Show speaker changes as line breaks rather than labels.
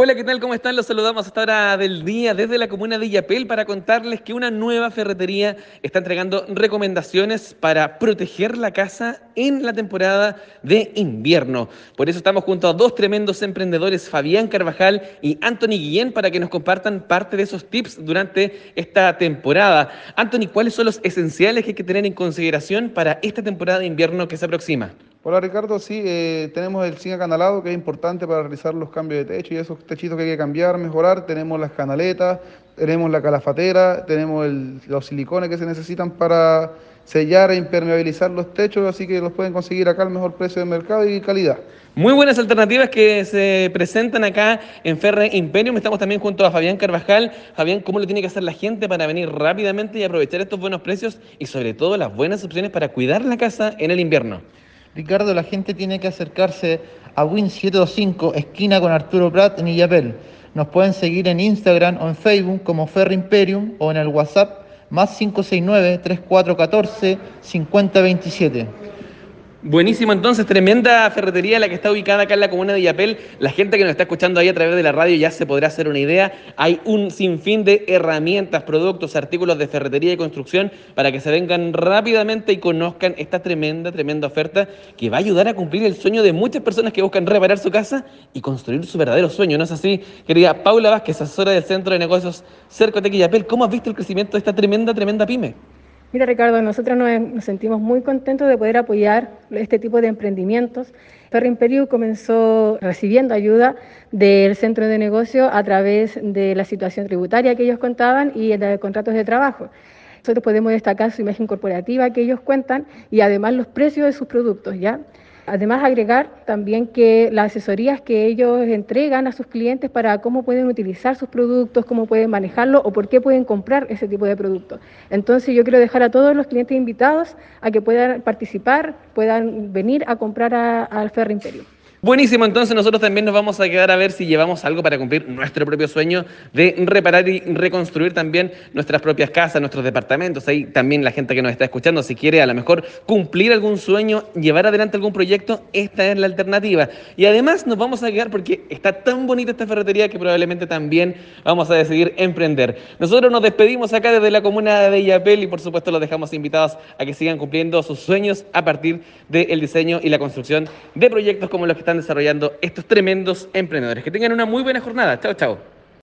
Hola, ¿qué tal? ¿Cómo están? Los saludamos a esta hora del día desde la comuna de Yapel para contarles que una nueva ferretería está entregando recomendaciones para proteger la casa en la temporada de invierno. Por eso estamos junto a dos tremendos emprendedores, Fabián Carvajal y Anthony Guillén, para que nos compartan parte de esos tips durante esta temporada. Anthony, ¿cuáles son los esenciales que hay que tener en consideración para esta temporada de invierno que se aproxima?
Hola Ricardo, sí, eh, tenemos el zinc acanalado que es importante para realizar los cambios de techo y esos techitos que hay que cambiar, mejorar. Tenemos las canaletas, tenemos la calafatera, tenemos los silicones que se necesitan para sellar e impermeabilizar los techos, así que los pueden conseguir acá al mejor precio del mercado y calidad.
Muy buenas alternativas que se presentan acá en Ferre Imperium. Estamos también junto a Fabián Carvajal. Fabián, ¿cómo lo tiene que hacer la gente para venir rápidamente y aprovechar estos buenos precios y sobre todo las buenas opciones para cuidar la casa en el invierno?
Ricardo, la gente tiene que acercarse a Win725, esquina con Arturo Prat en Illapel. Nos pueden seguir en Instagram o en Facebook como Ferry Imperium o en el WhatsApp más 569 3414 5027.
Buenísimo, entonces, tremenda ferretería la que está ubicada acá en la comuna de Yapel. La gente que nos está escuchando ahí a través de la radio ya se podrá hacer una idea. Hay un sinfín de herramientas, productos, artículos de ferretería y construcción para que se vengan rápidamente y conozcan esta tremenda, tremenda oferta que va a ayudar a cumplir el sueño de muchas personas que buscan reparar su casa y construir su verdadero sueño. ¿No es así, querida Paula Vázquez, asesora del Centro de Negocios Cercotec y Yapel? ¿Cómo has visto el crecimiento de esta tremenda, tremenda pyme?
Mira Ricardo, nosotros nos, sentimos muy contentos de poder apoyar este tipo de emprendimientos. Ferro Imperio comenzó recibiendo ayuda del centro de negocio a través de la situación tributaria que ellos contaban y de contratos de trabajo. Nosotros podemos destacar su imagen corporativa que ellos cuentan y además los precios de sus productos, ¿ya? Además, agregar también que las asesorías que ellos entregan a sus clientes para cómo pueden utilizar sus productos, cómo pueden manejarlo o por qué pueden comprar ese tipo de productos. Entonces, yo quiero dejar a todos los clientes invitados a que puedan participar, puedan venir a comprar al Ferro Imperio.
Buenísimo, entonces nosotros también nos vamos a quedar a ver si llevamos algo para cumplir nuestro propio sueño de reparar y reconstruir también nuestras propias casas, nuestros departamentos. Ahí también la gente que nos está escuchando, si quiere a lo mejor cumplir algún sueño, llevar adelante algún proyecto, esta es la alternativa. Y además nos vamos a quedar porque está tan bonita esta ferretería que probablemente también vamos a decidir emprender. Nosotros nos despedimos acá desde la comuna de Illapel y por supuesto los dejamos invitados a que sigan cumpliendo sus sueños a partir del diseño y la construcción de proyectos como los que están desarrollando estos tremendos emprendedores. Que tengan una muy buena jornada. Chao, chao.